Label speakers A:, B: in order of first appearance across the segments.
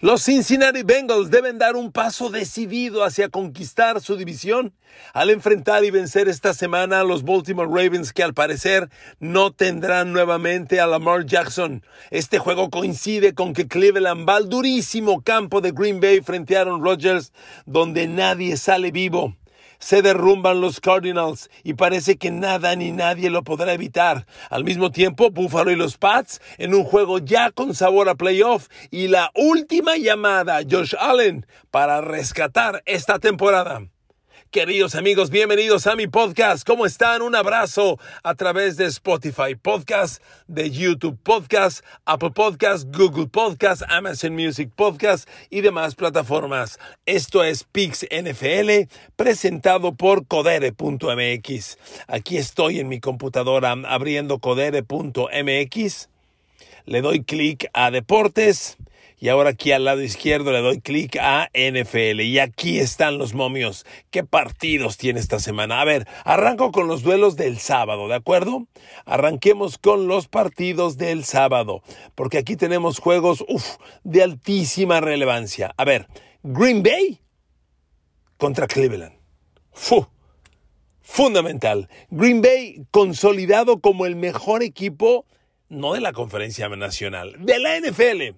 A: Los Cincinnati Bengals deben dar un paso decidido hacia conquistar su división al enfrentar y vencer esta semana a los Baltimore Ravens que al parecer no tendrán nuevamente a Lamar Jackson. Este juego coincide con que Cleveland va al durísimo campo de Green Bay frente a Aaron Rodgers donde nadie sale vivo se derrumban los Cardinals y parece que nada ni nadie lo podrá evitar. Al mismo tiempo, Buffalo y los Pats en un juego ya con sabor a playoff y la última llamada, Josh Allen, para rescatar esta temporada. Queridos amigos, bienvenidos a mi podcast. ¿Cómo están? Un abrazo a través de Spotify Podcast, de YouTube Podcast, Apple Podcast, Google Podcast, Amazon Music Podcast y demás plataformas. Esto es Pix NFL presentado por codere.mx. Aquí estoy en mi computadora abriendo codere.mx. Le doy clic a Deportes y ahora aquí al lado izquierdo le doy clic a NFL. Y aquí están los momios. ¿Qué partidos tiene esta semana? A ver, arranco con los duelos del sábado, ¿de acuerdo? Arranquemos con los partidos del sábado. Porque aquí tenemos juegos de altísima relevancia. A ver, Green Bay contra Cleveland. fundamental. Green Bay consolidado como el mejor equipo, no de la conferencia nacional, de la NFL.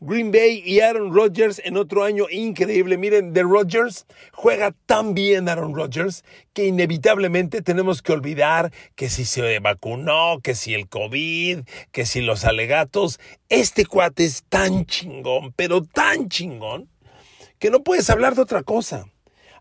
A: Green Bay y Aaron Rodgers en otro año increíble. Miren, de Rodgers juega tan bien Aaron Rodgers que inevitablemente tenemos que olvidar que si se vacunó, que si el COVID, que si los alegatos. Este cuate es tan chingón, pero tan chingón, que no puedes hablar de otra cosa.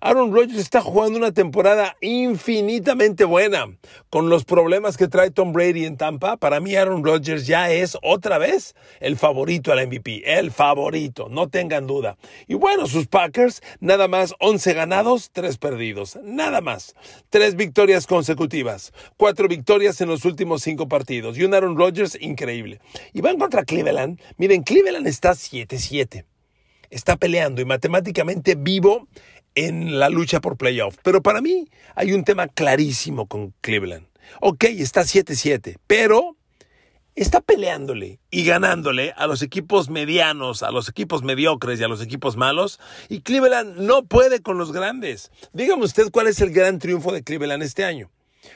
A: Aaron Rodgers está jugando una temporada infinitamente buena. Con los problemas que trae Tom Brady en Tampa, para mí Aaron Rodgers ya es otra vez el favorito al MVP. El favorito, no tengan duda. Y bueno, sus Packers, nada más 11 ganados, 3 perdidos. Nada más. Tres victorias consecutivas. Cuatro victorias en los últimos cinco partidos. Y un Aaron Rodgers increíble. Y van contra Cleveland. Miren, Cleveland está 7-7 está peleando y matemáticamente vivo en la lucha por playoff. Pero para mí hay un tema clarísimo con Cleveland. Ok, está 7-7, pero está peleándole y ganándole a los equipos medianos, a los equipos mediocres y a los equipos malos. Y Cleveland no puede con los grandes. Dígame usted cuál es el gran triunfo de Cleveland este año.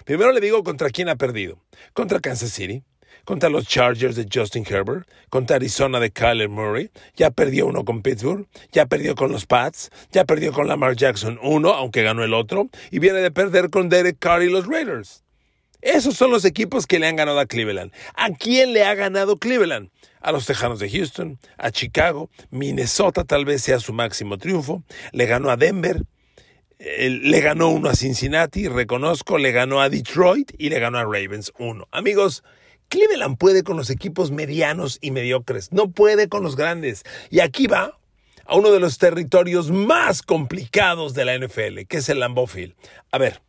A: Primero le digo contra quién ha perdido. Contra Kansas City, contra los Chargers de Justin Herbert, contra Arizona de Kyler Murray, ya perdió uno con Pittsburgh, ya perdió con los Pats, ya perdió con Lamar Jackson uno, aunque ganó el otro, y viene de perder con Derek Carr y los Raiders. Esos son los equipos que le han ganado a Cleveland. ¿A quién le ha ganado Cleveland? A los Tejanos de Houston, a Chicago, Minnesota tal vez sea su máximo triunfo, le ganó a Denver, le ganó uno a Cincinnati, reconozco, le ganó a Detroit y le ganó a Ravens uno. Amigos, Cleveland puede con los equipos medianos y mediocres, no puede con los grandes. Y aquí va a uno de los territorios más complicados de la NFL, que es el Lambeau Field. A ver,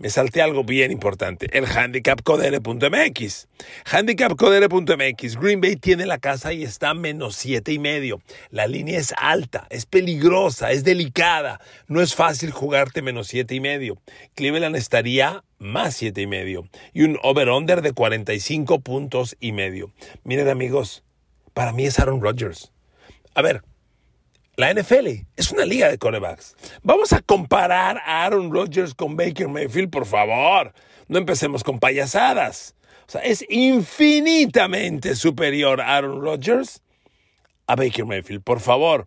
A: me salté algo bien importante, el handicapcodere.mx. Handicapcodere.mx. Green Bay tiene la casa y está a menos siete y medio. La línea es alta, es peligrosa, es delicada. No es fácil jugarte menos siete y medio. Cleveland estaría más siete y medio. Y un over-under de 45 puntos y medio. Miren amigos, para mí es Aaron Rodgers. A ver, la NFL es una liga de corebacks. Vamos a comparar a Aaron Rodgers con Baker Mayfield, por favor. No empecemos con payasadas. O sea, es infinitamente superior Aaron Rodgers a Baker Mayfield, por favor.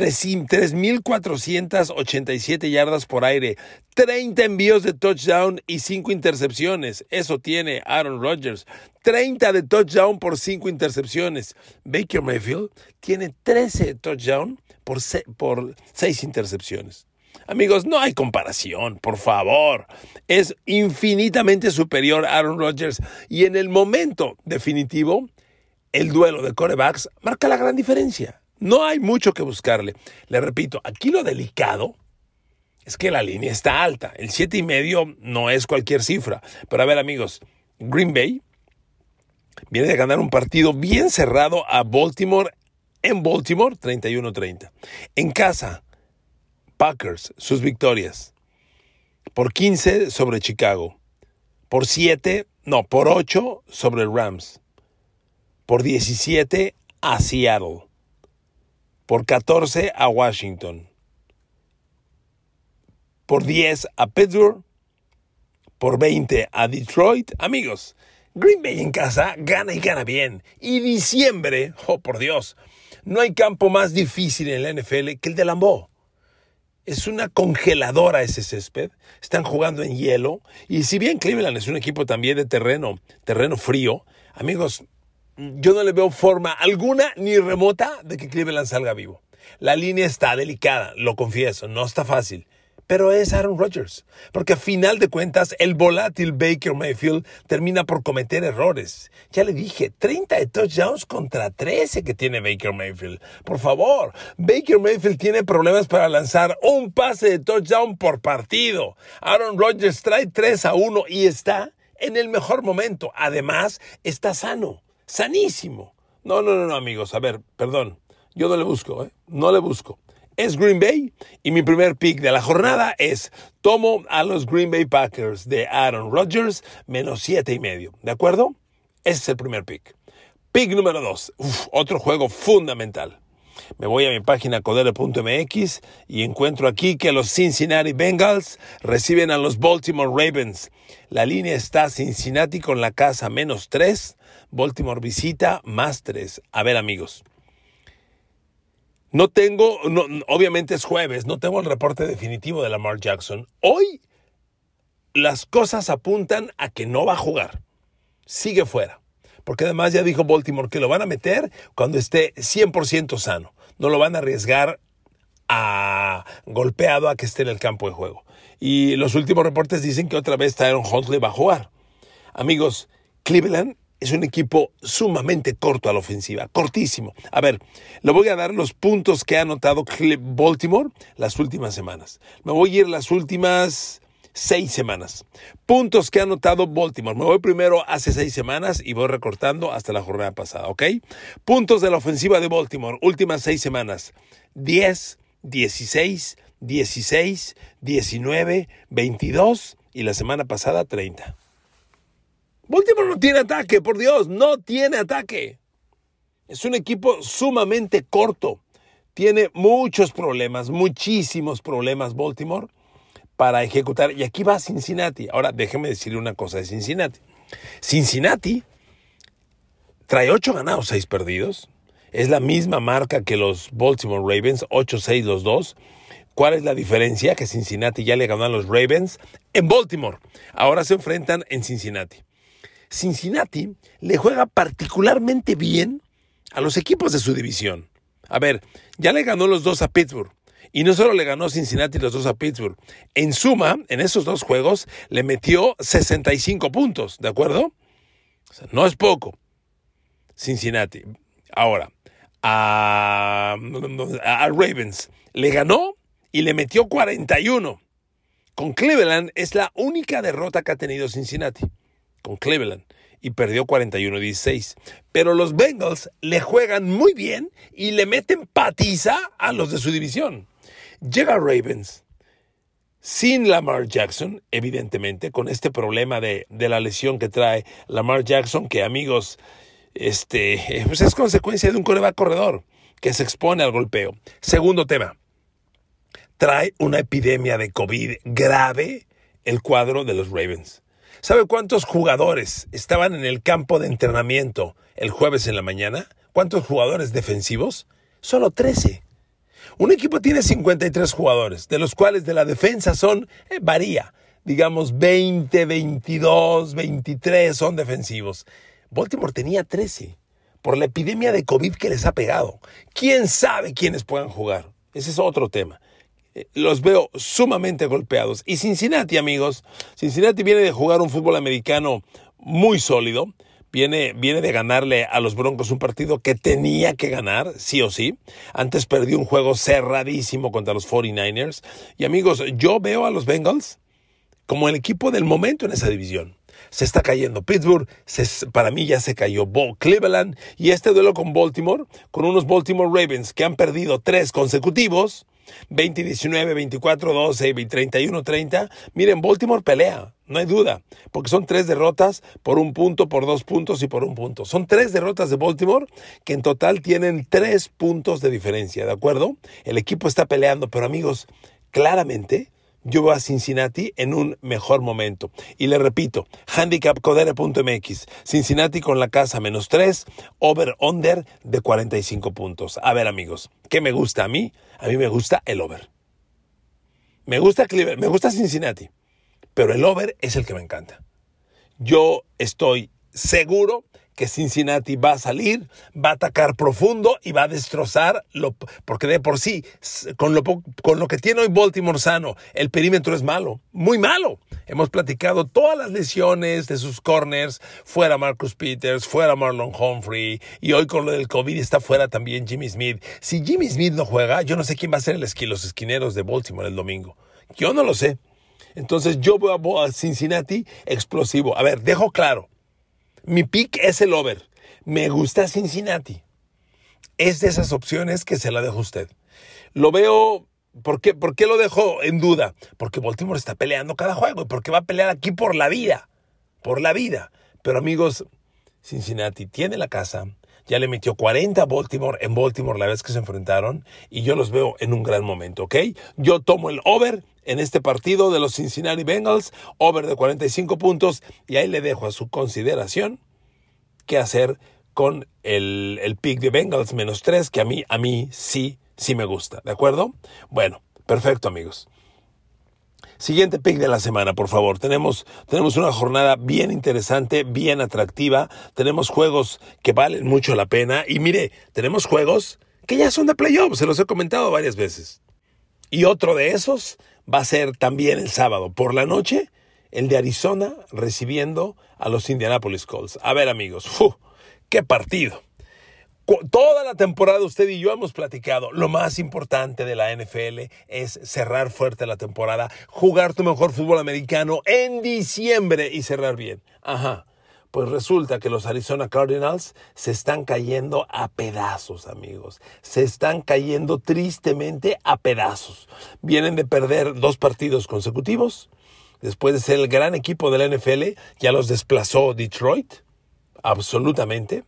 A: 3.487 yardas por aire, 30 envíos de touchdown y 5 intercepciones. Eso tiene Aaron Rodgers. 30 de touchdown por 5 intercepciones. Baker Mayfield tiene 13 touchdown por, por 6 intercepciones. Amigos, no hay comparación, por favor. Es infinitamente superior a Aaron Rodgers y en el momento definitivo, el duelo de corebacks marca la gran diferencia. No hay mucho que buscarle. Le repito, aquí lo delicado es que la línea está alta. El siete y medio no es cualquier cifra. Pero a ver, amigos, Green Bay viene de ganar un partido bien cerrado a Baltimore en Baltimore 31-30. En casa, Packers, sus victorias. Por 15 sobre Chicago. Por 7, no, por 8 sobre Rams. Por 17 a Seattle por 14 a Washington, por 10 a Pittsburgh, por 20 a Detroit. Amigos, Green Bay en casa gana y gana bien. Y diciembre, oh por Dios, no hay campo más difícil en la NFL que el de Lambeau. Es una congeladora ese césped. Están jugando en hielo. Y si bien Cleveland es un equipo también de terreno, terreno frío, amigos, yo no le veo forma alguna ni remota de que Cleveland salga vivo. La línea está delicada, lo confieso, no está fácil pero es Aaron Rodgers. Porque a final de cuentas, el volátil Baker Mayfield termina por cometer errores. Ya le dije, 30 de touchdowns contra 13 que tiene Baker Mayfield. Por favor, Baker Mayfield tiene problemas para lanzar un pase de touchdown por partido. Aaron Rodgers trae 3 a 1 y está en el mejor momento. Además, está sano, sanísimo. No, no, no, no, amigos. A ver, perdón. Yo no le busco, ¿eh? No le busco es Green Bay y mi primer pick de la jornada es tomo a los Green Bay Packers de Aaron Rodgers menos siete y medio. ¿De acuerdo? Ese es el primer pick. Pick número dos. otro juego fundamental. Me voy a mi página codere.mx y encuentro aquí que los Cincinnati Bengals reciben a los Baltimore Ravens. La línea está Cincinnati con la casa menos tres, Baltimore visita más tres. A ver amigos. No tengo, obviamente es jueves, no tengo el reporte definitivo de Lamar Jackson. Hoy las cosas apuntan a que no va a jugar. Sigue fuera. Porque además ya dijo Baltimore que lo van a meter cuando esté 100% sano. No lo van a arriesgar a golpeado a que esté en el campo de juego. Y los últimos reportes dicen que otra vez Tyron Huntley va a jugar. Amigos, Cleveland es un equipo sumamente corto a la ofensiva, cortísimo. A ver, le voy a dar los puntos que ha anotado Baltimore las últimas semanas. Me voy a ir las últimas seis semanas. Puntos que ha anotado Baltimore. Me voy primero hace seis semanas y voy recortando hasta la jornada pasada, ¿ok? Puntos de la ofensiva de Baltimore, últimas seis semanas. 10, 16, 16, 19, 22 y la semana pasada 30. Baltimore no tiene ataque, por Dios, no tiene ataque. Es un equipo sumamente corto. Tiene muchos problemas, muchísimos problemas Baltimore para ejecutar. Y aquí va Cincinnati. Ahora déjeme decirle una cosa de Cincinnati. Cincinnati trae 8 ganados, 6 perdidos. Es la misma marca que los Baltimore Ravens, 8-6 los dos. ¿Cuál es la diferencia? Que Cincinnati ya le ganó a los Ravens en Baltimore. Ahora se enfrentan en Cincinnati. Cincinnati le juega particularmente bien a los equipos de su división. A ver, ya le ganó los dos a Pittsburgh. Y no solo le ganó Cincinnati los dos a Pittsburgh. En suma, en esos dos juegos, le metió 65 puntos, ¿de acuerdo? no es poco. Cincinnati. Ahora, a, a Ravens le ganó y le metió 41. Con Cleveland es la única derrota que ha tenido Cincinnati con Cleveland y perdió 41-16. Pero los Bengals le juegan muy bien y le meten patiza a los de su división. Llega Ravens sin Lamar Jackson, evidentemente, con este problema de, de la lesión que trae Lamar Jackson, que amigos, este, pues es consecuencia de un coreback corredor que se expone al golpeo. Segundo tema, trae una epidemia de COVID grave el cuadro de los Ravens. ¿Sabe cuántos jugadores estaban en el campo de entrenamiento el jueves en la mañana? ¿Cuántos jugadores defensivos? Solo 13. Un equipo tiene 53 jugadores, de los cuales de la defensa son, eh, varía, digamos 20, 22, 23 son defensivos. Baltimore tenía 13 por la epidemia de COVID que les ha pegado. ¿Quién sabe quiénes puedan jugar? Ese es otro tema los veo sumamente golpeados. Y Cincinnati, amigos, Cincinnati viene de jugar un fútbol americano muy sólido. Viene, viene, de ganarle a los Broncos un partido que tenía que ganar, sí o sí. Antes perdió un juego cerradísimo contra los 49ers. Y amigos, yo veo a los Bengals como el equipo del momento en esa división. Se está cayendo Pittsburgh, para mí ya se cayó Cleveland y este duelo con Baltimore, con unos Baltimore Ravens que han perdido tres consecutivos, 20-19, 24-12 y 31-30. Miren, Baltimore pelea, no hay duda, porque son tres derrotas por un punto, por dos puntos y por un punto. Son tres derrotas de Baltimore que en total tienen tres puntos de diferencia, ¿de acuerdo? El equipo está peleando, pero amigos, claramente yo veo a Cincinnati en un mejor momento. Y le repito, handicapcodere.mx, Cincinnati con la casa menos 3, over-under de 45 puntos. A ver amigos, ¿qué me gusta a mí? A mí me gusta el over. Me gusta Cleveland, me gusta Cincinnati, pero el over es el que me encanta. Yo estoy seguro que Cincinnati va a salir, va a atacar profundo y va a destrozar, lo, porque de por sí, con lo, con lo que tiene hoy Baltimore sano, el perímetro es malo, muy malo. Hemos platicado todas las lesiones de sus corners, fuera Marcus Peters, fuera Marlon Humphrey, y hoy con lo del COVID está fuera también Jimmy Smith. Si Jimmy Smith no juega, yo no sé quién va a ser el los esquineros de Baltimore el domingo. Yo no lo sé. Entonces yo veo a Cincinnati explosivo. A ver, dejo claro mi pick es el over. Me gusta Cincinnati. Es de esas opciones que se la dejo a usted. Lo veo. ¿por qué, ¿Por qué lo dejo en duda? Porque Baltimore está peleando cada juego y porque va a pelear aquí por la vida. Por la vida. Pero amigos, Cincinnati tiene la casa. Ya le metió 40 a Baltimore en Baltimore la vez que se enfrentaron y yo los veo en un gran momento, ¿ok? Yo tomo el over en este partido de los Cincinnati Bengals, over de 45 puntos, y ahí le dejo a su consideración qué hacer con el, el pick de Bengals menos 3, que a mí, a mí sí, sí me gusta, ¿de acuerdo? Bueno, perfecto amigos. Siguiente pick de la semana, por favor. Tenemos, tenemos una jornada bien interesante, bien atractiva. Tenemos juegos que valen mucho la pena. Y mire, tenemos juegos que ya son de playoffs, se los he comentado varias veces. Y otro de esos va a ser también el sábado por la noche, el de Arizona recibiendo a los Indianapolis Colts. A ver amigos, qué partido. Toda la temporada usted y yo hemos platicado, lo más importante de la NFL es cerrar fuerte la temporada, jugar tu mejor fútbol americano en diciembre y cerrar bien. Ajá. Pues resulta que los Arizona Cardinals se están cayendo a pedazos, amigos. Se están cayendo tristemente a pedazos. Vienen de perder dos partidos consecutivos. Después de ser el gran equipo de la NFL, ya los desplazó Detroit. Absolutamente.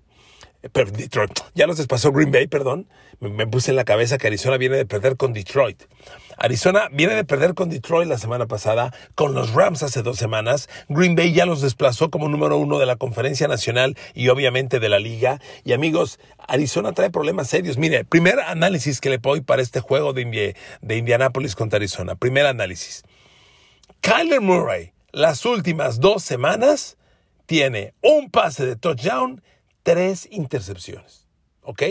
A: Detroit. Ya los desplazó Green Bay, perdón. Me, puse en la cabeza que Arizona viene de perder con Detroit. Arizona viene de perder con Detroit la semana pasada, con los Rams hace dos semanas. Green Bay ya los desplazó como número uno de la conferencia nacional y obviamente de la liga. Y amigos, Arizona trae problemas serios. Mire, primer análisis que le doy para este juego de, de Indianapolis contra Arizona. Primer análisis. Kyler Murray, las últimas dos semanas, tiene un pase de touchdown tres intercepciones. ¿Ok?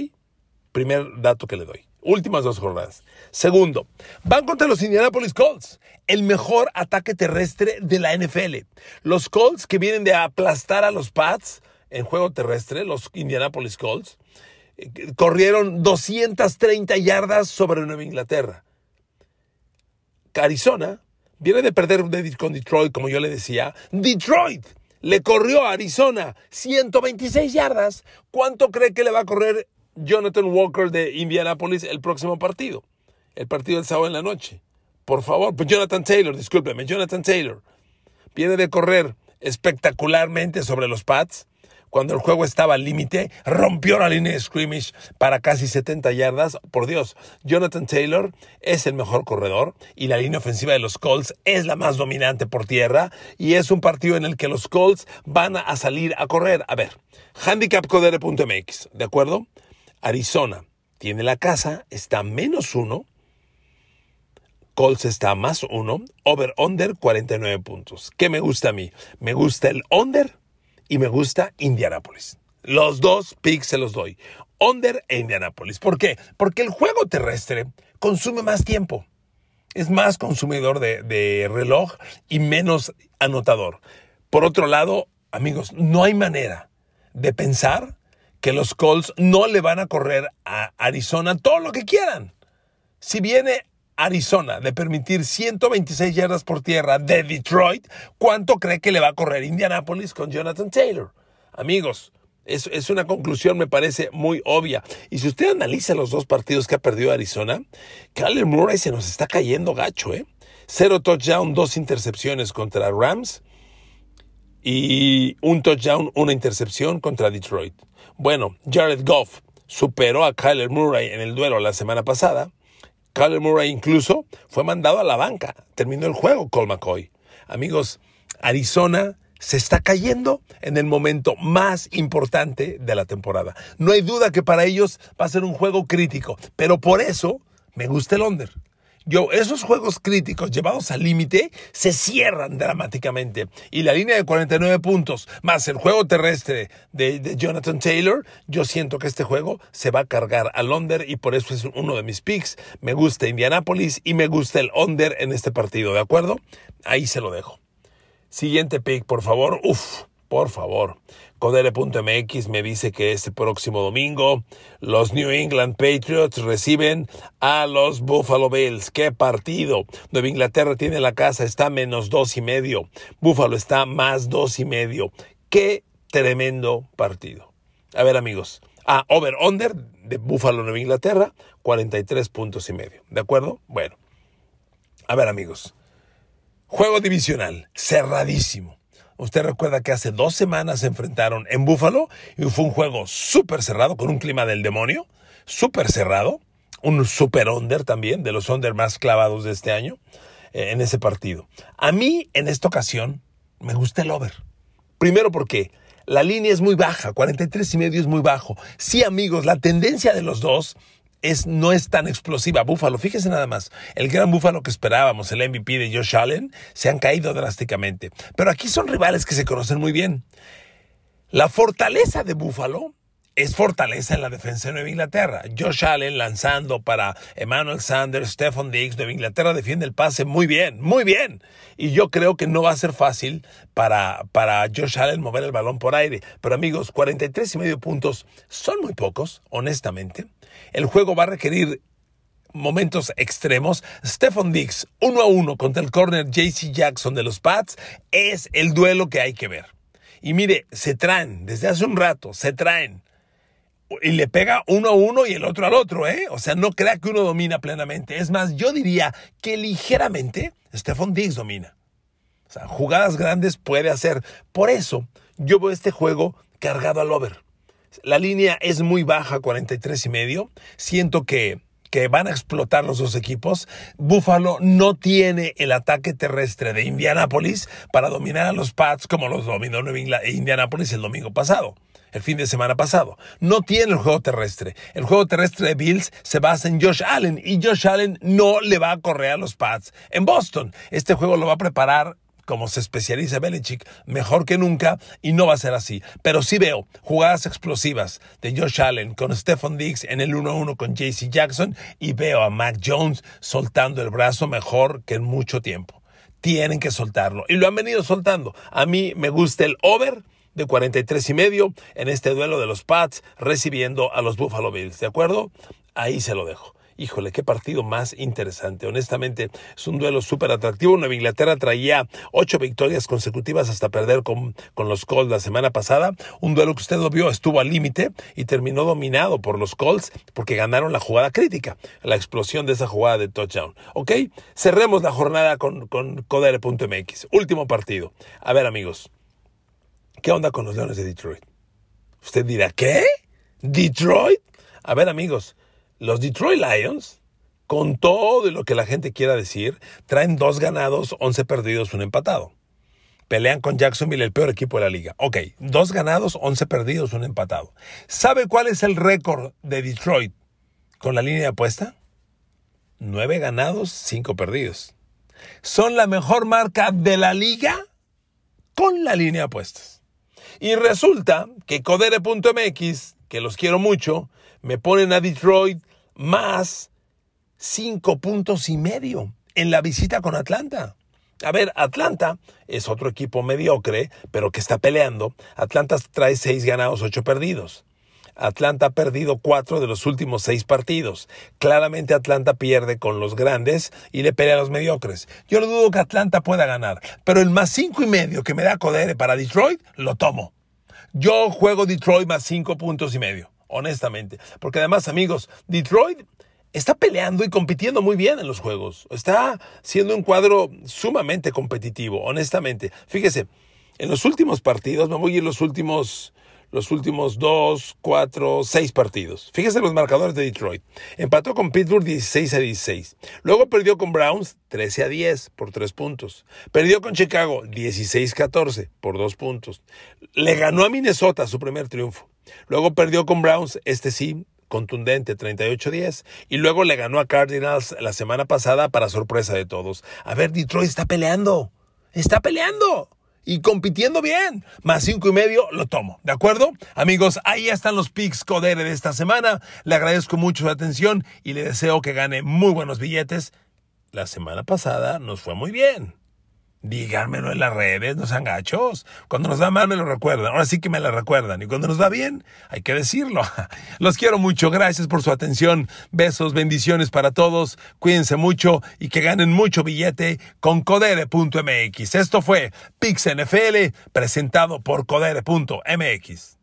A: Primer dato que le doy. Últimas dos jornadas. Segundo, van contra los Indianapolis Colts, el mejor ataque terrestre de la NFL. Los Colts que vienen de aplastar a los Pats en juego terrestre, los Indianapolis Colts, eh, corrieron 230 yardas sobre Nueva Inglaterra. Arizona viene de perder con Detroit, como yo le decía. Detroit le corrió a Arizona 126 yardas. ¿Cuánto cree que le va a correr Jonathan Walker de Indianapolis el próximo partido? El partido del sábado en la noche. Por favor, pues Jonathan Taylor, discúlpeme, Jonathan Taylor. Viene de correr espectacularmente sobre los Pats cuando el juego estaba al límite, rompió la línea de scrimmage para casi 70 yardas. Por Dios, Jonathan Taylor es el mejor corredor y la línea ofensiva de los Colts es la más dominante por tierra y es un partido en el que los Colts van a salir a correr. A ver, handicapcodere.mx, ¿de acuerdo? Arizona tiene la casa, está menos uno. Colts está más uno, over-under 49 puntos. ¿Qué me gusta a mí? Me gusta el under y me gusta Indianapolis. Los dos picks se los doy. Under e Indianapolis. ¿Por qué? Porque el juego terrestre consume más tiempo. Es más consumidor de, de reloj y menos anotador. Por otro lado, amigos, no hay manera de pensar que los Colts no le van a correr a Arizona todo lo que quieran. Si viene Arizona de permitir 126 yardas por tierra de Detroit, ¿cuánto cree que le va a correr Indianapolis con Jonathan Taylor? Amigos, Es, es, una conclusión, me parece muy obvia. Y si usted analiza los dos partidos que ha perdido Arizona, Kyler Murray se nos está cayendo gacho, ¿eh? Cero touchdown, dos intercepciones contra Rams y un touchdown, una intercepción contra Detroit. Bueno, Jared Goff superó a Kyler Murray en el duelo la semana pasada. Kyler Murray incluso fue mandado a la banca. Terminó el juego Cole McCoy. Amigos, Arizona se está cayendo en el momento más importante de la temporada. No hay duda que para ellos va a ser un juego crítico, pero por eso me gusta el under. Yo, esos juegos críticos llevados al límite se cierran dramáticamente. Y la línea de 49 puntos, más el juego terrestre de, Jonathan Taylor, yo siento que este juego se va a cargar al under y por eso es uno de mis picks. Me gusta Indianapolis y me gusta el under en este partido, ¿de acuerdo? Ahí se lo dejo. Siguiente pick, por favor. Uf, por favor. Codere.mx me dice que este próximo domingo los New England Patriots reciben a los Buffalo Bills. ¡Qué partido! Nueva Inglaterra tiene la casa, está menos dos y medio. Buffalo está más dos y medio. ¡Qué tremendo partido! A ver, amigos. Ah, over-under de Buffalo Nueva Inglaterra, 43 puntos y medio. ¿De acuerdo? Bueno. A ver, amigos. Juego divisional, cerradísimo. Usted recuerda que hace dos semanas se enfrentaron en Búfalo y fue un juego súper cerrado con un clima del demonio, súper cerrado, un super under también, de los under más clavados de este año eh, en ese partido. A mí en esta ocasión me gusta el over. Primero porque la línea es muy baja, 43 y medio es muy bajo. Sí, amigos, la tendencia de los dos es, no es tan explosiva. Búfalo, fíjese nada más, el gran Búfalo que esperábamos, el MVP de Josh Allen, se han caído drásticamente. Pero aquí son rivales que se conocen muy bien. La fortaleza de Búfalo es fortaleza en la defensa de Nueva Inglaterra. Josh Allen lanzando para Emmanuel Sanders, Stephen Diggs. Nueva Inglaterra defiende el pase muy bien, muy bien. Y yo creo que no va a ser fácil para, para Josh Allen mover el balón por aire. Pero amigos, 43 y medio puntos son muy pocos, honestamente. El juego va a requerir momentos extremos. Stephen Diggs, uno a uno contra el corner JC Jackson de los Pats, es el duelo que hay que ver. Y mire, se traen, desde hace un rato, se traen y le pega uno a uno y el otro al otro, ¿eh? O sea, no crea que uno domina plenamente. Es más, yo diría que ligeramente Stephon Diggs domina. O sea, jugadas grandes puede hacer. Por eso, yo veo este juego cargado al over. La línea es muy baja, 43 y medio. Siento que que van a explotar los dos equipos. Buffalo no tiene el ataque terrestre de Indianapolis para dominar a los Pats como los dominó Indianapolis el domingo pasado el fin de semana pasado. No tiene el juego terrestre. El juego terrestre de Bills se basa en Josh Allen y Josh Allen no le va a correr a los Pats en Boston. Este juego lo va a preparar como se especializa Belichick, mejor que nunca y no va a ser así. Pero sí veo jugadas explosivas de Josh Allen con Stephon Diggs en el 1-1 con JC Jackson y veo a Mac Jones soltando el brazo mejor que en mucho tiempo. Tienen que soltarlo y lo han venido soltando. A mí me gusta el over de 43 y medio en este duelo de los Pats recibiendo a los Buffalo Bills. ¿De acuerdo? Ahí se lo dejo. Híjole, qué partido más interesante. Honestamente, es un duelo súper atractivo. Nueva Inglaterra traía ocho victorias consecutivas hasta perder con, con los Colts la semana pasada. Un duelo que usted lo vio, estuvo al límite y terminó dominado por los Colts porque ganaron la jugada crítica, la explosión de esa jugada de touchdown. ¿Ok? Cerremos la jornada con, con Codere.mx. Último partido. A ver, amigos. ¿Qué onda con los Leones de Detroit? Usted dirá, ¿qué? ¿Detroit? A ver amigos, los Detroit Lions, con todo lo que la gente quiera decir, traen dos ganados, once perdidos, un empatado. Pelean con Jacksonville, el peor equipo de la liga. Ok, dos ganados, once perdidos, un empatado. ¿Sabe cuál es el récord de Detroit con la línea de apuesta? Nueve ganados, cinco perdidos. Son la mejor marca de la liga con la línea de apuestas. Y resulta que Codere.mx, que los quiero mucho, me ponen a Detroit más cinco puntos y medio en la visita con Atlanta. A ver, Atlanta es otro equipo mediocre, pero que está peleando. Atlanta trae seis ganados, ocho perdidos. Atlanta ha perdido cuatro de los últimos seis partidos. Claramente Atlanta pierde con los grandes y le pelea a los mediocres. Yo no dudo que Atlanta pueda ganar, pero el más cinco y medio que me da Codere para Detroit, lo tomo. Yo juego Detroit más cinco puntos y medio, honestamente. Porque además, amigos, Detroit está peleando y compitiendo muy bien en los juegos. Está siendo un cuadro sumamente competitivo, honestamente. Fíjese, en los últimos partidos, me voy a ir los últimos los últimos dos, cuatro, seis partidos. Fíjese los marcadores de Detroit. Empató con Pittsburgh 16 a 16. Luego perdió con Browns 13 a 10 por tres puntos. Perdió con Chicago 16 a 14 por dos puntos. Le ganó a Minnesota su primer triunfo. Luego perdió con Browns, este sí, contundente 38-10 y luego le ganó a Cardinals la semana pasada para sorpresa de todos. A ver, Detroit está peleando. Está peleando y compitiendo bien. Más cinco y medio lo tomo. ¿De acuerdo? Amigos, ahí están los picks Codere de esta semana. Le agradezco mucho su atención y le deseo que gane muy buenos billetes. La semana pasada nos fue muy bien. Díganmelo en las redes, no sean gachos. Cuando nos da mal me lo recuerdan. Ahora sí que me lo recuerdan. Y cuando nos va bien, hay que decirlo. Los quiero mucho. Gracias por su atención. Besos, bendiciones para todos. Cuídense mucho y que ganen mucho billete con codere.mx. Esto fue Pix NFL presentado por codere.mx.